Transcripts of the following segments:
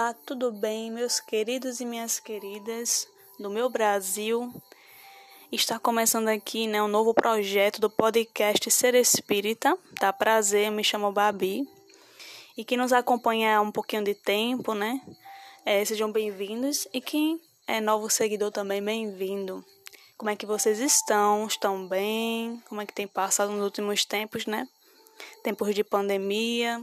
Olá, tudo bem, meus queridos e minhas queridas do meu Brasil? Está começando aqui né, um novo projeto do podcast Ser Espírita. Tá prazer, eu me chamo Babi. E quem nos acompanha há um pouquinho de tempo, né? É, sejam bem-vindos. E quem é novo seguidor também, bem-vindo. Como é que vocês estão? Estão bem? Como é que tem passado nos últimos tempos, né? Tempos de pandemia,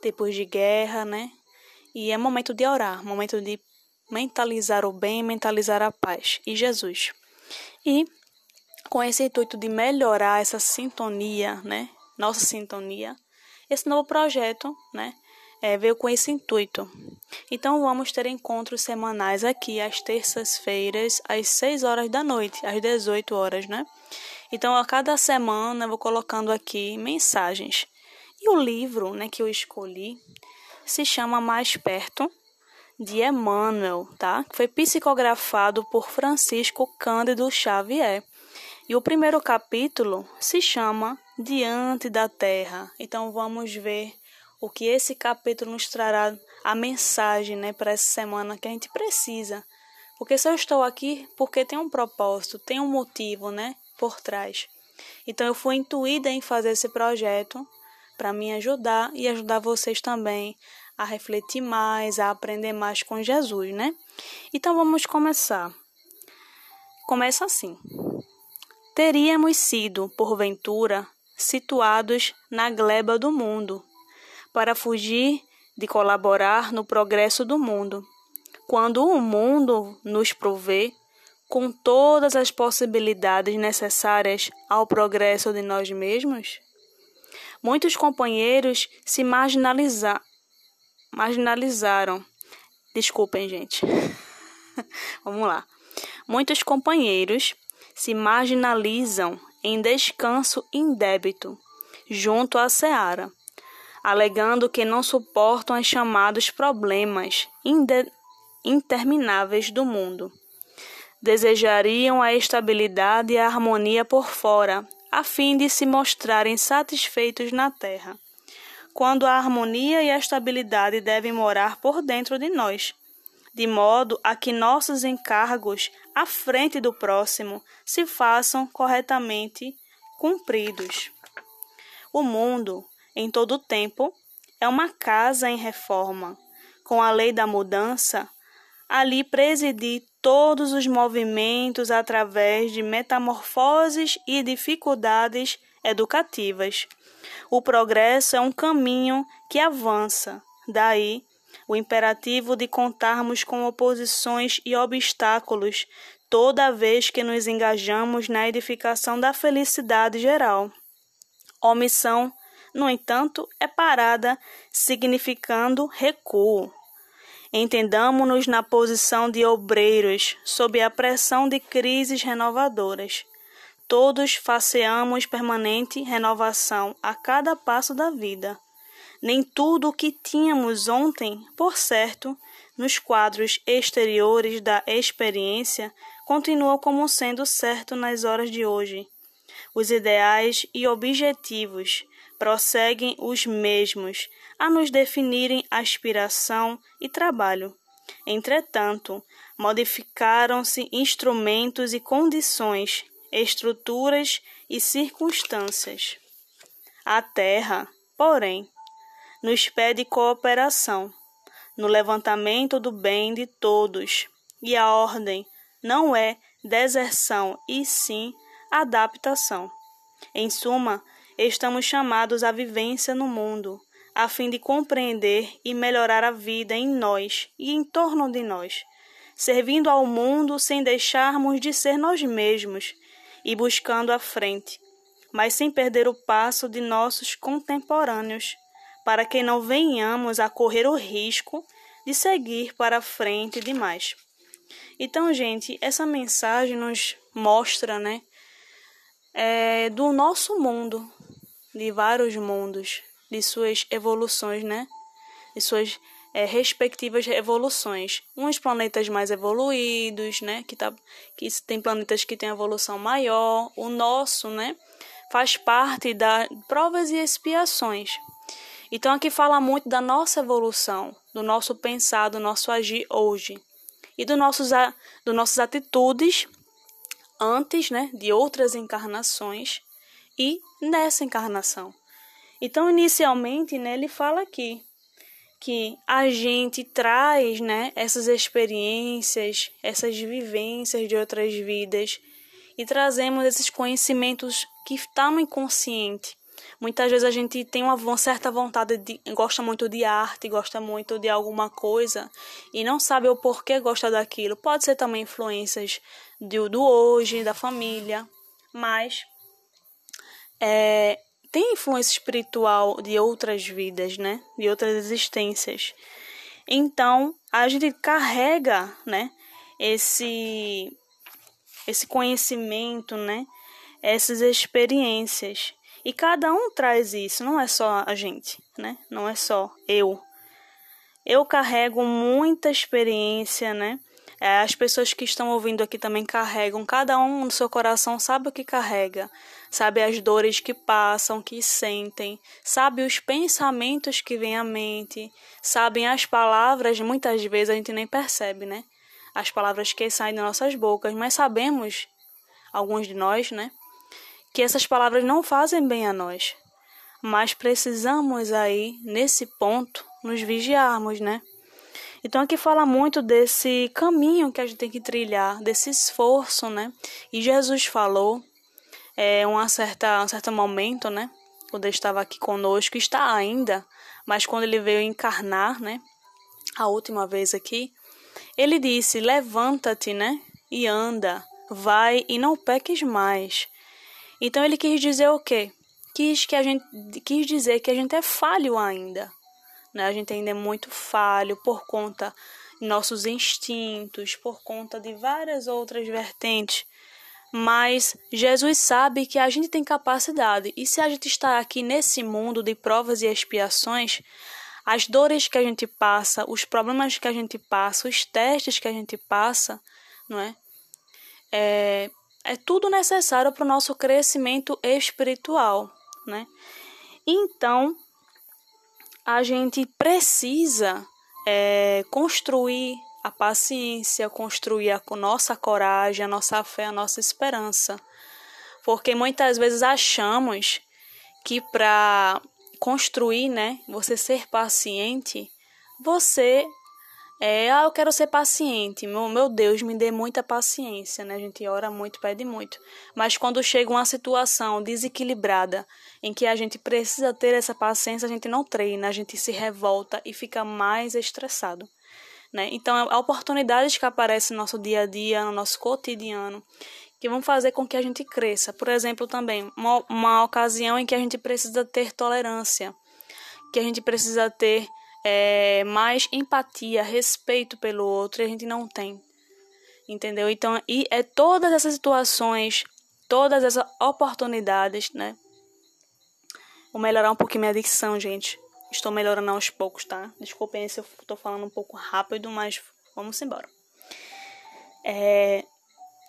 tempos de guerra, né? E é momento de orar, momento de mentalizar o bem, mentalizar a paz e Jesus. E com esse intuito de melhorar essa sintonia, né? Nossa sintonia, esse novo projeto, né? É, veio com esse intuito. Então vamos ter encontros semanais aqui às terças-feiras, às 6 horas da noite, às 18 horas, né? Então a cada semana eu vou colocando aqui mensagens. E o livro, né, que eu escolhi se chama Mais Perto de Emmanuel, tá? Foi psicografado por Francisco Cândido Xavier. E o primeiro capítulo se chama Diante da Terra. Então vamos ver o que esse capítulo nos trará a mensagem, né, para essa semana que a gente precisa. Porque se eu estou aqui, porque tem um propósito, tem um motivo, né, por trás. Então eu fui intuída em fazer esse projeto para me ajudar e ajudar vocês também a refletir mais, a aprender mais com Jesus, né? Então vamos começar. Começa assim: Teríamos sido, porventura, situados na gleba do mundo, para fugir de colaborar no progresso do mundo, quando o mundo nos provê com todas as possibilidades necessárias ao progresso de nós mesmos? Muitos companheiros se marginaliza marginalizaram. Desculpem, gente. Vamos lá. Muitos companheiros se marginalizam em descanso indébito junto à seara, alegando que não suportam os chamados problemas intermináveis do mundo. Desejariam a estabilidade e a harmonia por fora, a fim de se mostrarem satisfeitos na terra, quando a harmonia e a estabilidade devem morar por dentro de nós, de modo a que nossos encargos à frente do próximo se façam corretamente cumpridos. O mundo, em todo o tempo, é uma casa em reforma. Com a lei da mudança, ali presidir todos os movimentos através de metamorfoses e dificuldades educativas. O progresso é um caminho que avança. Daí, o imperativo de contarmos com oposições e obstáculos toda vez que nos engajamos na edificação da felicidade geral. Omissão, no entanto, é parada, significando recuo. Entendamo-nos na posição de obreiros sob a pressão de crises renovadoras. Todos faceamos permanente renovação a cada passo da vida. Nem tudo o que tínhamos ontem, por certo, nos quadros exteriores da experiência, continua como sendo certo nas horas de hoje. Os ideais e objetivos prosseguem os mesmos a nos definirem aspiração e trabalho. Entretanto, modificaram-se instrumentos e condições, estruturas e circunstâncias. A Terra, porém, nos pede cooperação no levantamento do bem de todos, e a ordem não é deserção, e sim adaptação. Em suma, estamos chamados à vivência no mundo, a fim de compreender e melhorar a vida em nós e em torno de nós, servindo ao mundo sem deixarmos de ser nós mesmos e buscando a frente, mas sem perder o passo de nossos contemporâneos, para que não venhamos a correr o risco de seguir para frente demais. Então, gente, essa mensagem nos mostra, né, é, do nosso mundo, de vários mundos, de suas evoluções, né? De suas é, respectivas evoluções. Uns planetas mais evoluídos, né? Que, tá, que tem planetas que têm evolução maior. O nosso, né? Faz parte das provas e expiações. Então aqui fala muito da nossa evolução, do nosso pensar, do nosso agir hoje e do nossos, do nossas atitudes antes né, de outras encarnações e nessa encarnação. Então, inicialmente, né, ele fala aqui que a gente traz né, essas experiências, essas vivências de outras vidas e trazemos esses conhecimentos que estão no inconsciente. Muitas vezes a gente tem uma certa vontade de gosta muito de arte, gosta muito de alguma coisa e não sabe o porquê gosta daquilo. Pode ser também influências do, do hoje, da família, mas é, tem influência espiritual de outras vidas, né? De outras existências. Então, a gente carrega, né? Esse esse conhecimento, né? Essas experiências. E cada um traz isso, não é só a gente, né? Não é só eu. Eu carrego muita experiência, né? É, as pessoas que estão ouvindo aqui também carregam, cada um no seu coração sabe o que carrega, sabe as dores que passam, que sentem, sabe os pensamentos que vêm à mente, sabem as palavras, muitas vezes a gente nem percebe, né? As palavras que saem das nossas bocas, mas sabemos, alguns de nós, né? Que essas palavras não fazem bem a nós, mas precisamos aí, nesse ponto, nos vigiarmos, né? Então aqui fala muito desse caminho que a gente tem que trilhar, desse esforço, né? E Jesus falou, é, uma certa, um certo momento, né? Quando ele estava aqui conosco, está ainda, mas quando ele veio encarnar, né? A última vez aqui, ele disse: Levanta-te, né? E anda, vai e não peques mais. Então ele quis dizer o quê? Quis que a gente quis dizer que a gente é falho ainda, né? A gente ainda é muito falho por conta de nossos instintos, por conta de várias outras vertentes. Mas Jesus sabe que a gente tem capacidade, e se a gente está aqui nesse mundo de provas e expiações, as dores que a gente passa, os problemas que a gente passa, os testes que a gente passa, não é? É, é tudo necessário para o nosso crescimento espiritual, né? Então, a gente precisa é, construir a paciência, construir a nossa coragem, a nossa fé, a nossa esperança. Porque muitas vezes achamos que para construir, né, você ser paciente, você é, ah, eu quero ser paciente. Meu, meu Deus, me dê muita paciência, né? A gente ora muito, pede muito. Mas quando chega uma situação desequilibrada em que a gente precisa ter essa paciência, a gente não treina, a gente se revolta e fica mais estressado. Né? Então, é oportunidades que aparecem no nosso dia a dia, no nosso cotidiano, que vão fazer com que a gente cresça. Por exemplo, também, uma, uma ocasião em que a gente precisa ter tolerância, que a gente precisa ter é, mais empatia, respeito pelo outro, e a gente não tem. Entendeu? Então, e é todas essas situações, todas essas oportunidades, né? Vou melhorar um pouquinho minha dicção, gente. Estou melhorando aos poucos, tá? Desculpem se eu estou falando um pouco rápido, mas vamos embora. É,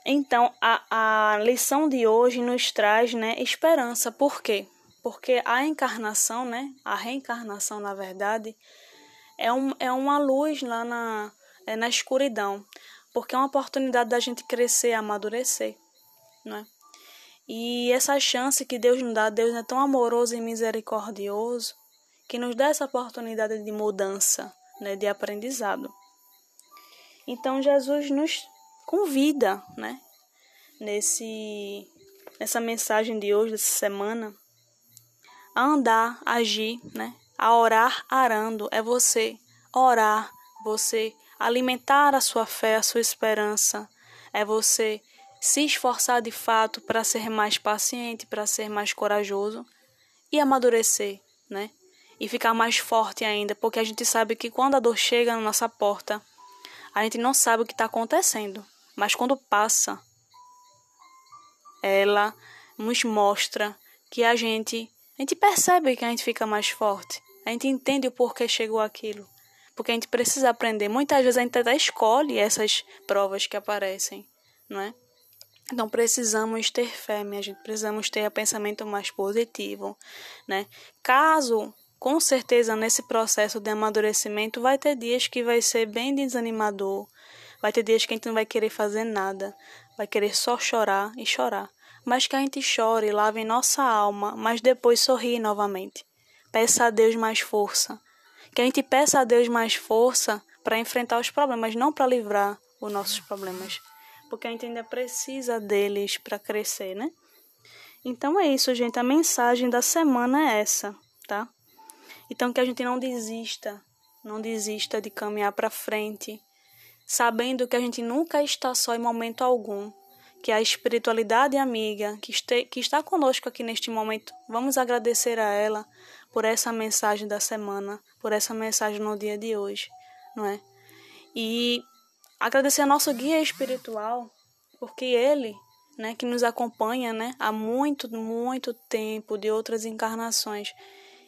então, a, a lição de hoje nos traz né, esperança. Por quê? Porque a encarnação, né, a reencarnação, na verdade, é, um, é uma luz lá na, é na escuridão, porque é uma oportunidade da gente crescer, amadurecer, não é? E essa chance que Deus nos dá, Deus é tão amoroso e misericordioso, que nos dá essa oportunidade de mudança, né, de aprendizado. Então Jesus nos convida, né, nesse nessa mensagem de hoje, dessa semana, a andar, agir, né, a orar arando é você orar, você alimentar a sua fé, a sua esperança. É você se esforçar de fato para ser mais paciente, para ser mais corajoso e amadurecer, né? E ficar mais forte ainda, porque a gente sabe que quando a dor chega na nossa porta, a gente não sabe o que está acontecendo, mas quando passa, ela nos mostra que a gente, a gente percebe que a gente fica mais forte. A gente entende o porquê chegou aquilo. Porque a gente precisa aprender. Muitas vezes a gente até escolhe essas provas que aparecem, não é? Então precisamos ter fé, minha gente. Precisamos ter um pensamento mais positivo, né? Caso com certeza nesse processo de amadurecimento vai ter dias que vai ser bem desanimador, vai ter dias que a gente não vai querer fazer nada, vai querer só chorar e chorar. Mas que a gente chore, lave nossa alma, mas depois sorri novamente. Peça a Deus mais força. Que a gente peça a Deus mais força para enfrentar os problemas, não para livrar os nossos problemas. Porque a gente ainda precisa deles para crescer, né? Então é isso, gente. A mensagem da semana é essa? Então que a gente não desista, não desista de caminhar para frente, sabendo que a gente nunca está só em momento algum, que a espiritualidade amiga que, este, que está conosco aqui neste momento, vamos agradecer a ela por essa mensagem da semana, por essa mensagem no dia de hoje, não é? E agradecer ao nosso guia espiritual, porque ele, né, que nos acompanha, né, há muito, muito tempo de outras encarnações,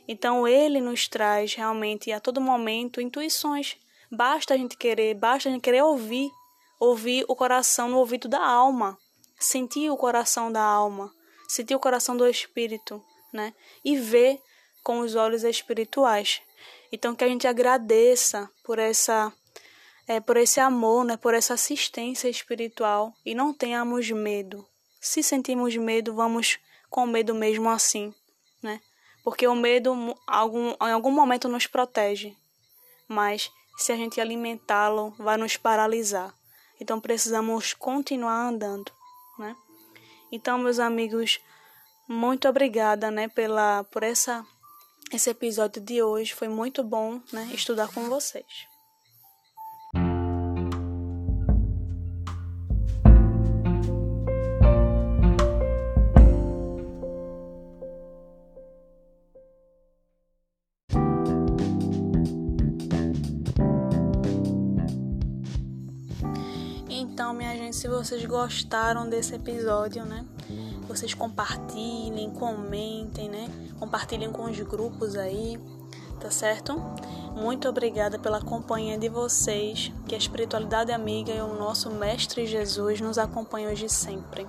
então ele nos traz realmente a todo momento intuições. Basta a gente querer, basta a gente querer ouvir, ouvir o coração no ouvido da alma, sentir o coração da alma, sentir o coração do espírito, né? E ver com os olhos espirituais. Então que a gente agradeça por essa é, por esse amor, né, por essa assistência espiritual e não tenhamos medo. Se sentimos medo, vamos com medo mesmo assim, né? Porque o medo algum, em algum momento nos protege, mas se a gente alimentá-lo, vai nos paralisar. Então precisamos continuar andando, né? Então, meus amigos, muito obrigada, né, pela por essa esse episódio de hoje. Foi muito bom, né, estudar com vocês. Então, minha gente, se vocês gostaram desse episódio, né? Vocês compartilhem, comentem, né? Compartilhem com os grupos aí, tá certo? Muito obrigada pela companhia de vocês. Que a espiritualidade amiga e o nosso Mestre Jesus nos acompanhem hoje sempre.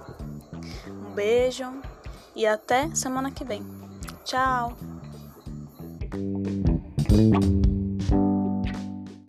Um beijo e até semana que vem. Tchau!